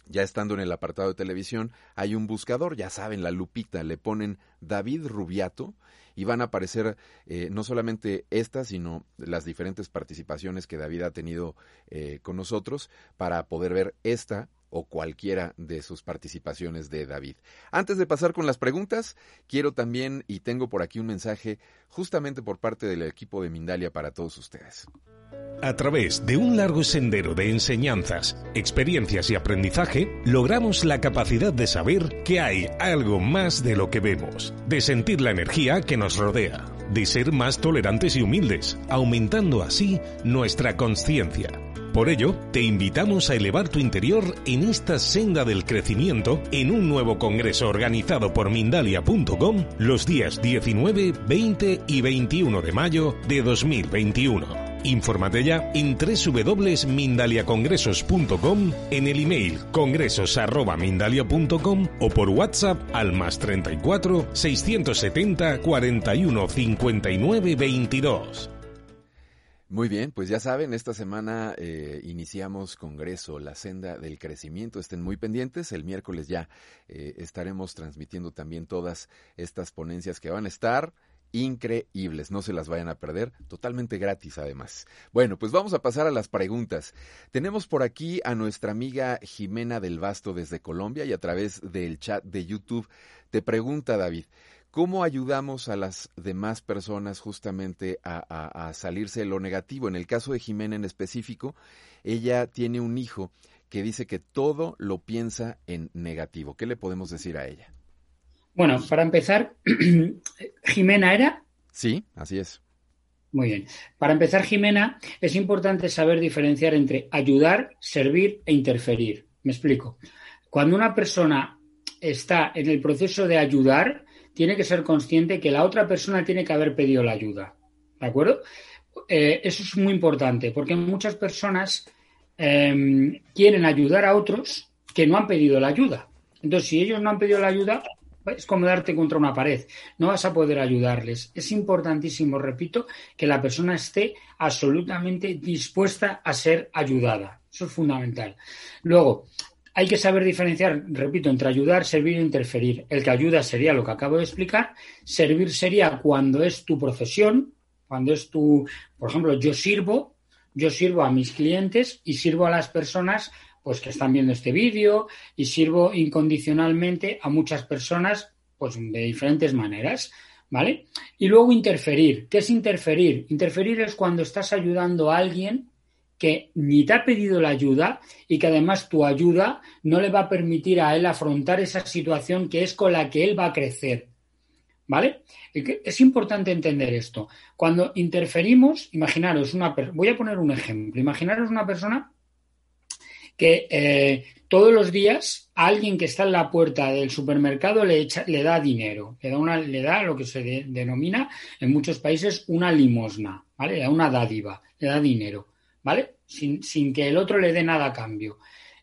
Ya estando en el apartado de televisión, hay un buscador, ya saben, la lupita, le ponen David Rubiato y van a aparecer eh, no solamente estas, sino las diferentes participaciones que David ha tenido eh, con nosotros para poder ver esta o cualquiera de sus participaciones de David. Antes de pasar con las preguntas, quiero también, y tengo por aquí un mensaje justamente por parte del equipo de Mindalia para todos ustedes. A través de un largo sendero de enseñanzas, experiencias y aprendizaje, logramos la capacidad de saber que hay algo más de lo que vemos, de sentir la energía que nos rodea, de ser más tolerantes y humildes, aumentando así nuestra conciencia. Por ello, te invitamos a elevar tu interior en esta senda del crecimiento en un nuevo congreso organizado por Mindalia.com los días 19, 20 y 21 de mayo de 2021. Infórmate ya en www.mindaliacongresos.com, en el email congresos.mindalia.com o por WhatsApp al más 34 670 41 59 22. Muy bien, pues ya saben, esta semana eh, iniciamos Congreso, la senda del crecimiento. Estén muy pendientes. El miércoles ya eh, estaremos transmitiendo también todas estas ponencias que van a estar increíbles, no se las vayan a perder, totalmente gratis además. Bueno, pues vamos a pasar a las preguntas. Tenemos por aquí a nuestra amiga Jimena del Basto desde Colombia y a través del chat de YouTube te pregunta David, ¿Cómo ayudamos a las demás personas justamente a, a, salirse de lo negativo? En el caso de Jimena en específico, ella tiene un hijo que dice que todo lo piensa en negativo. ¿Qué le podemos decir a ella? Bueno, para empezar, *clears throat* Jimena era. Sí, así es. Muy bien. Para empezar, Jimena, es importante saber diferenciar entre ayudar, servir e interferir. Me explico. Cuando una persona está en el proceso de ayudar, tiene que ser consciente que la otra persona tiene que haber pedido la ayuda. ¿De acuerdo? Eh, eso es muy importante porque muchas personas em, quieren ayudar a otros que no han pedido la ayuda. Entonces, si ellos no han pedido la ayuda, es como darte contra una pared. No vas a poder ayudarles. Es importantísimo, repito, que la persona esté absolutamente dispuesta a ser ayudada. Eso es fundamental. Luego, hay que saber diferenciar, repito, entre ayudar, servir e interferir. El que ayuda sería lo que acabo de explicar. Servir sería cuando es tu profesión, cuando es tu, por ejemplo, yo sirvo, yo sirvo a mis clientes y sirvo a las personas pues que están viendo este vídeo y sirvo incondicionalmente a muchas personas pues de diferentes maneras, ¿vale? Y luego interferir. ¿Qué es interferir? Interferir es cuando estás ayudando a alguien que ni te ha pedido la ayuda y que además tu ayuda no le va a permitir a él afrontar esa situación que es con la que él va a crecer. ¿Vale? Es importante entender esto. Cuando interferimos, imaginaros una voy a poner un ejemplo. Imaginaros una persona que eh, todos los días a alguien que está en la puerta del supermercado le, le da dinero, le da, una, le da lo que se denomina en muchos países una limosna, ¿vale? Le da una dádiva, le da dinero. ¿Vale? Sin, que el otro le dé nada a cambio.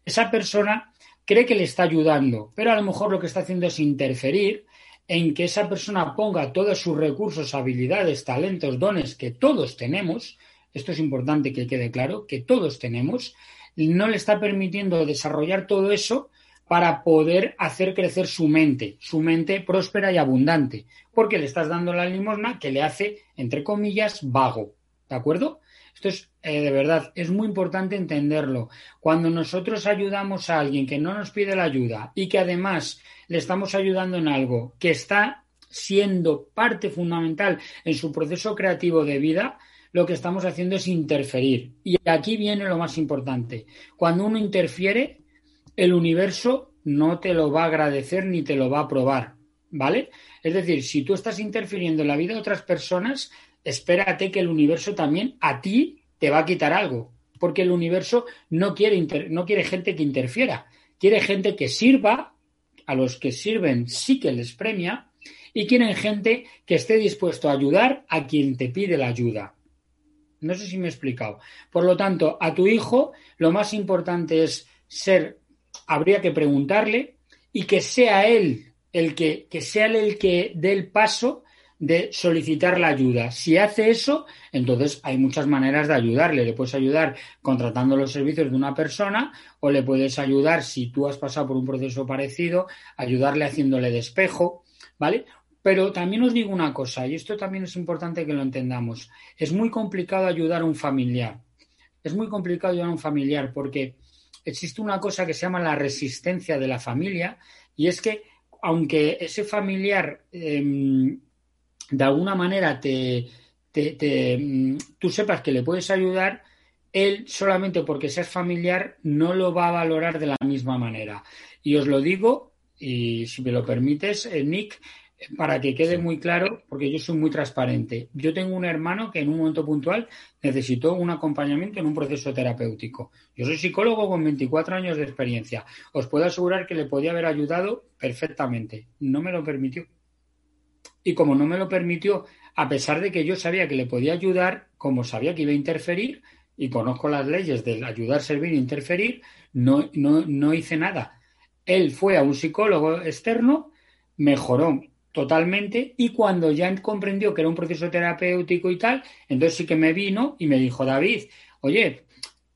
Esa persona cree que le está ayudando, pero a lo mejor lo que está haciendo es interferir en que esa persona ponga todos sus recursos, habilidades, talentos, dones que todos tenemos, esto es importante que quede claro, que todos tenemos, no le está permitiendo desarrollar todo eso para poder hacer crecer su mente, su mente próspera y abundante, porque le estás dando la limosna que le hace, entre comillas, vago. ¿De acuerdo? Esto es, eh, de verdad, es muy importante entenderlo. Cuando nosotros ayudamos a alguien que no nos pide la ayuda y que además le estamos ayudando en algo que está siendo parte fundamental en su proceso creativo de vida, lo que estamos haciendo es interferir. Y aquí viene lo más importante. Cuando uno interfiere, el universo no te lo va a agradecer ni te lo va a aprobar. ¿Vale? Es decir, si tú estás interfiriendo en la vida de otras personas, espérate que el universo también a ti te va a quitar algo, porque el universo no quiere, no quiere gente que interfiera, quiere gente que sirva, a los que sirven sí que les premia, y quieren gente que esté dispuesto a ayudar a quien te pide la ayuda. No sé si me he explicado. Por lo tanto, a tu hijo lo más importante es ser, habría que preguntarle y que sea él el que, que sea él el que dé el paso de solicitar la ayuda. Si hace eso, entonces hay muchas maneras de ayudarle. Le puedes ayudar contratando los servicios de una persona o le puedes ayudar, si tú has pasado por un proceso parecido, ayudarle haciéndole despejo, ¿vale? Pero también os digo una cosa, y esto también es importante que lo entendamos. Es muy complicado ayudar a un familiar. Es muy complicado ayudar a un familiar porque existe una cosa que se llama la resistencia de la familia y es que aunque ese familiar em, de alguna manera te, mm, tú sepas que le puedes ayudar, él solamente porque seas familiar no lo va a valorar de la misma manera. Y os lo digo, y si me lo permites, eh, Nick, para que quede muy claro, porque yo soy muy transparente. Yo tengo un hermano que en un momento puntual necesitó un acompañamiento en un proceso terapéutico. Yo soy psicólogo con 24 años de experiencia. Os puedo asegurar que le podía haber ayudado perfectamente. No me lo permitió. Y como no me lo permitió, a pesar de que yo sabía que le podía ayudar, como sabía que iba a interferir, y conozco las leyes del ayudar, servir e interferir, no, no, no hice nada. Él fue a un psicólogo externo, mejoró totalmente y cuando ya comprendió que era un proceso terapéutico y tal, entonces sí que me vino y me dijo, David, oye,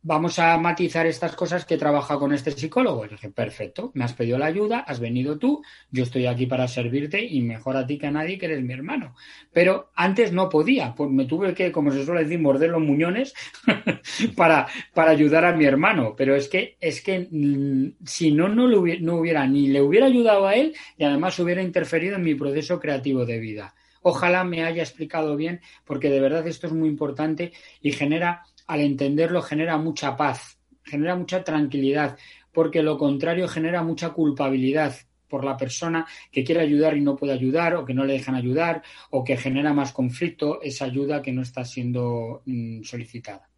vamos a matizar estas cosas que trabaja con este psicólogo. Perfecto, me has pedido la ayuda, has venido tú, yo estoy aquí para servirte y mejor a ti que a nadie que eres mi hermano. Pero antes no podía, pues me tuve que, como se suele decir, morder los muñones *laughs* para, para ayudar a mi hermano. Pero es que, es que mm, si no, no, hubiera, no hubiera ni le hubiera ayudado a él y además hubiera interferido en mi proceso creativo de vida. Ojalá me haya explicado bien, porque de verdad esto es muy importante y genera al entenderlo genera mucha paz, genera mucha tranquilidad, porque lo contrario genera mucha culpabilidad por la persona que quiere ayudar y no puede ayudar, o que no le dejan ayudar, o que genera más conflicto esa ayuda que no está siendo mm, solicitada.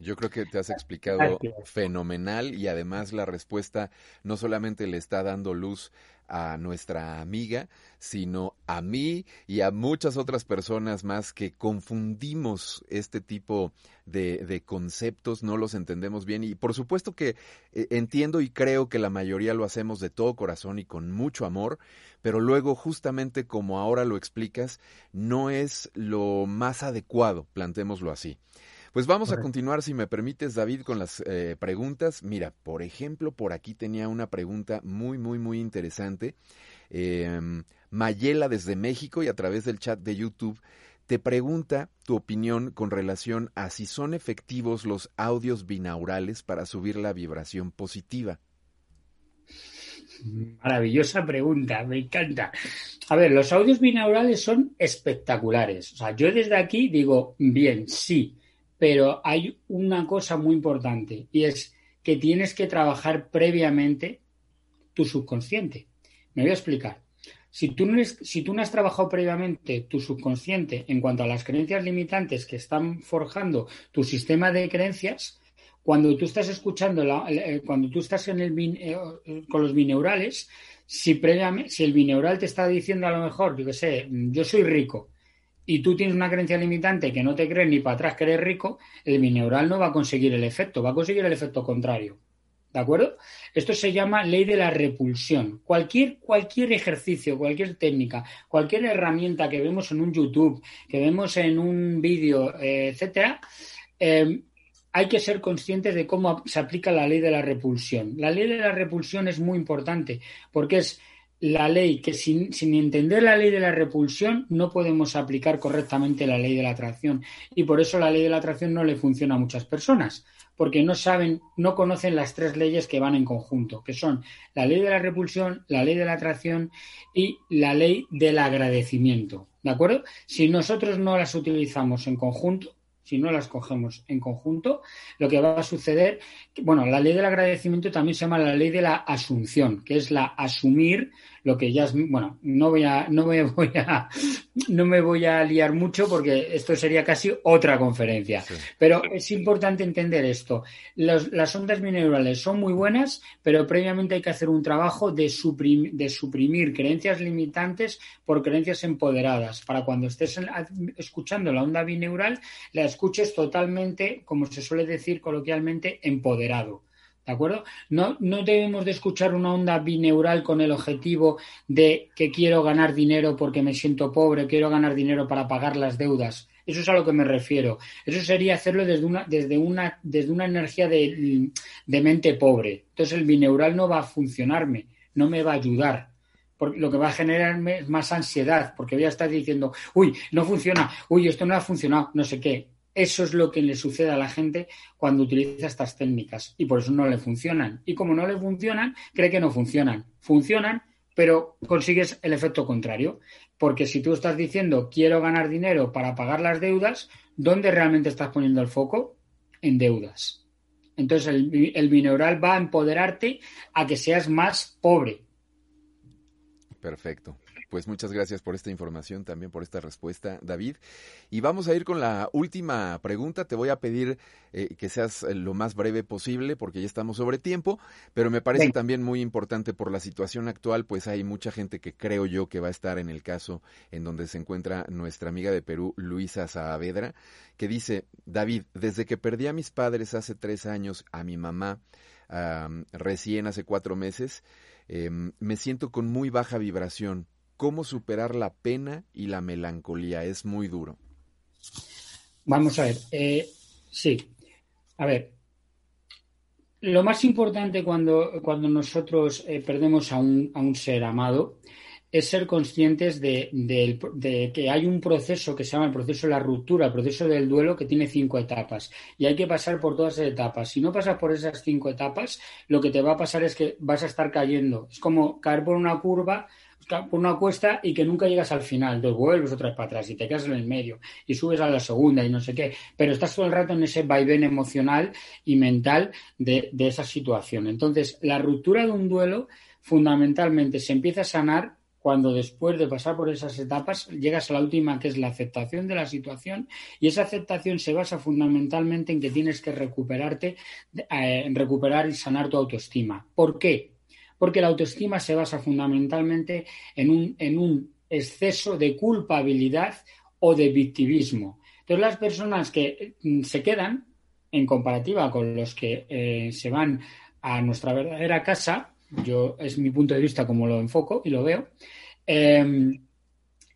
Yo creo que te has explicado fenomenal y además la respuesta no solamente le está dando luz a nuestra amiga, sino a mí y a muchas otras personas más que confundimos este tipo de, conceptos, no los entendemos bien y por supuesto que eh, entiendo y creo que la mayoría lo hacemos de todo corazón y con mucho amor, pero luego justamente como ahora lo explicas, no es lo más adecuado, plantémoslo así. Pues vamos a continuar, si me permites, David, con las eh, preguntas. Mira, por ejemplo, por aquí tenía una pregunta muy, muy, muy interesante. Em, Mayela desde México y a través del chat de YouTube te pregunta tu opinión con relación a si son efectivos los audios binaurales para subir la vibración positiva. Maravillosa pregunta, me encanta. A ver, los audios binaurales son espectaculares. O sea, yo desde aquí digo, bien, sí, pero hay una cosa muy importante y es que tienes que trabajar previamente tu subconsciente. Me voy a explicar. Si tú, no has trabajado previamente tu subconsciente en cuanto a las creencias limitantes que están forjando tu sistema de creencias, cuando tú estás escuchando, eh, cuando tú estás en el, eh, con los bineurales, si, si el bineural te está diciendo a lo mejor, yo qué sé, yo soy rico, y tú tienes una creencia limitante que no te crees ni para atrás que eres rico, el bineural no va a conseguir el efecto, va a conseguir el efecto contrario. ¿De acuerdo? Esto se llama ley de la repulsión. Cualquier, cualquier ejercicio, cualquier técnica, cualquier herramienta que vemos en un YouTube, que vemos en un vídeo, eh, etcétera, eh, hay que ser conscientes de cómo se aplica la ley de la repulsión. La ley de la repulsión es muy importante porque es la ley, que sin, sin, entender la ley de la repulsión no podemos aplicar correctamente la ley de la atracción. Y por eso la ley de la atracción no le funciona a muchas personas, porque no saben, no conocen las tres leyes que van en conjunto, que son la ley de la repulsión, la ley de la atracción y la ley del agradecimiento. ¿De acuerdo? Si nosotros no las utilizamos en conjunto, si no las cogemos en conjunto, lo que va a suceder, bueno, la ley del agradecimiento también se llama la ley de la asunción, que es la asumir lo que ya es, bueno, no voy a, no me voy a, no me voy a liar mucho porque esto sería casi otra conferencia. Pero es importante entender esto. las ondas binaurales son muy buenas, pero previamente hay que hacer un trabajo de, de suprimir creencias limitantes por creencias empoderadas, para cuando estés escuchando la onda bineural, la escuches totalmente, como se suele decir coloquialmente, empoderado. ¿De acuerdo? No, no debemos de escuchar una onda bineural con el objetivo de que quiero ganar dinero porque me siento pobre, quiero ganar dinero para pagar las deudas. Eso es a lo que me refiero. Eso sería hacerlo desde una, desde una, desde una energía de, de mente pobre. Entonces el bineural no va a funcionarme, no me va a ayudar. Porque lo que va a generarme es más ansiedad, porque voy a estar diciendo, uy, no funciona, uy, esto no ha funcionado, no sé qué. Eso es lo que le sucede a la gente cuando utiliza estas técnicas y por eso no le funcionan. Y como no le funcionan, cree que no funcionan. Funcionan, pero consigues el efecto contrario. Porque si tú estás diciendo quiero ganar dinero para pagar las deudas, ¿dónde realmente estás poniendo el foco? En deudas. Entonces el, el bineural va a empoderarte a que seas más pobre. Perfecto. Pues muchas gracias por esta información, también por esta respuesta, David. Y vamos a ir con la última pregunta. Te voy a pedir eh, que seas eh, lo más breve posible porque ya estamos sobre tiempo, pero me parece también muy importante por la situación actual, pues hay mucha gente que creo yo que va a estar en el caso en donde se encuentra nuestra amiga de Perú, Luisa Saavedra, que dice, David, desde que perdí a mis padres hace tres años, a mi mamá, recién hace cuatro meses, em, me siento con muy baja vibración cómo superar la pena y la melancolía. Es muy duro. Vamos a ver. Eh, sí. A ver. lo más importante cuando, cuando nosotros eh, perdemos a un, a un ser amado es ser conscientes de, que hay un proceso que se llama el proceso de la ruptura, el proceso del duelo, que tiene cinco etapas. Y hay que pasar por todas esas etapas. Si no pasas por esas cinco etapas, lo que te va a pasar es que vas a estar cayendo. Es como caer por una curva, por una cuesta y que nunca llegas al final. Entonces vuelves otra vez para atrás y te quedas en el medio y subes a la segunda y no sé qué. Pero estás todo el rato en ese vaivén emocional y mental de, esa situación. Entonces, la ruptura de un duelo fundamentalmente se empieza a sanar cuando después de pasar por esas etapas llegas a la última, que es la aceptación de la situación, y esa aceptación se basa fundamentalmente en que tienes que recuperarte, eh, recuperar y sanar tu autoestima. ¿Por qué? Porque la autoestima se basa fundamentalmente en un, exceso de culpabilidad o de victimismo. Entonces las personas que mm, se quedan, en comparativa con los que eh, se van a nuestra verdadera casa, yo es mi punto de vista como lo enfoco y lo veo.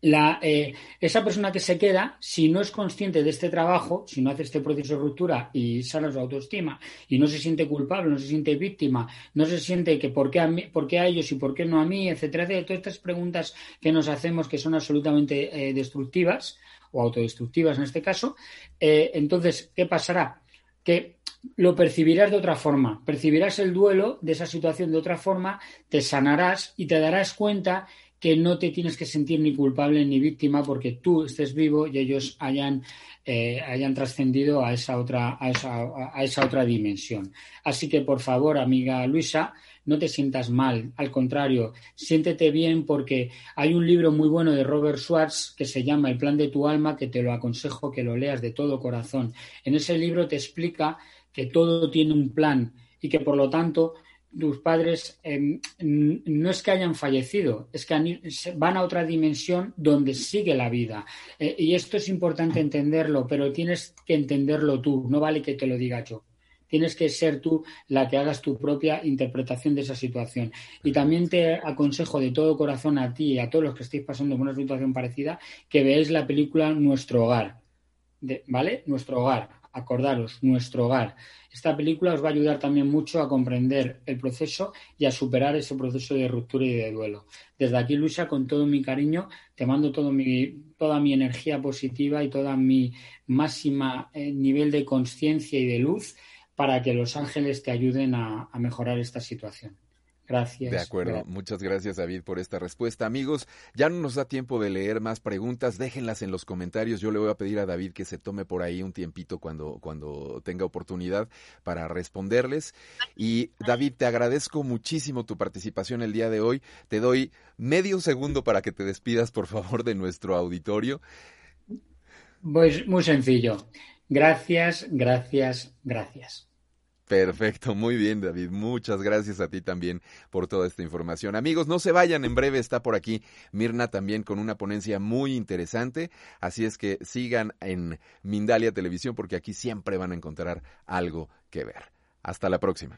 Em, eh, esa persona que se queda, si no es consciente de este trabajo, si no hace este proceso de ruptura y sana su autoestima y no se siente culpable, no se siente víctima, no se siente que por qué a, mí, por qué a ellos y por qué no a mí, etcétera, etcétera, todas estas preguntas que nos hacemos que son absolutamente eh, destructivas o autodestructivas en este caso, eh, entonces, ¿qué pasará? Que lo percibirás de otra forma, percibirás el duelo de esa situación de otra forma, te sanarás y te darás cuenta que no te tienes que sentir ni culpable ni víctima porque tú estés vivo y ellos hayan, eh, hayan trascendido a esa, otra, a, esa, a esa otra dimensión. Así que, por favor, amiga Luisa, no te sientas mal, al contrario, siéntete bien porque hay un libro muy bueno de Robert Schwartz que se llama El plan de tu alma, que te lo aconsejo que lo leas de todo corazón. En ese libro te explica que todo tiene un plan y que por lo tanto tus padres em, no es que hayan fallecido, es que van a otra dimensión donde sigue la vida. Eh, y esto es importante entenderlo, pero tienes que entenderlo tú, no vale que te lo diga yo. Tienes que ser tú la que hagas tu propia interpretación de esa situación. Y también te aconsejo de todo corazón a ti y a todos los que estéis pasando por una situación parecida que veáis la película Nuestro Hogar. ¿Vale? Nuestro Hogar acordaros, nuestro hogar. Esta película os va a ayudar también mucho a comprender el proceso y a superar ese proceso de ruptura y de duelo. Desde aquí, Luisa, con todo mi cariño, te mando toda mi energía positiva y toda mi máxima eh, nivel de conciencia y de luz para que los ángeles te ayuden a mejorar esta situación. Gracias. De acuerdo. Muchas gracias, David, por esta respuesta. Amigos, ya no nos da tiempo de leer más preguntas. Déjenlas en los comentarios. Yo le voy a pedir a David que se tome por ahí un tiempito cuando, cuando tenga oportunidad para responderles. Y David, te agradezco muchísimo tu participación el día de hoy. Te doy medio segundo para que te despidas, por favor, de nuestro auditorio. Pues muy sencillo. Gracias, gracias, gracias. Perfecto, muy bien David. Muchas gracias a ti también por toda esta información. Amigos, no se vayan, en breve está por aquí Mirna también con una ponencia muy interesante, así es que sigan en Mindalia Televisión porque aquí siempre van a encontrar algo que ver. Hasta la próxima.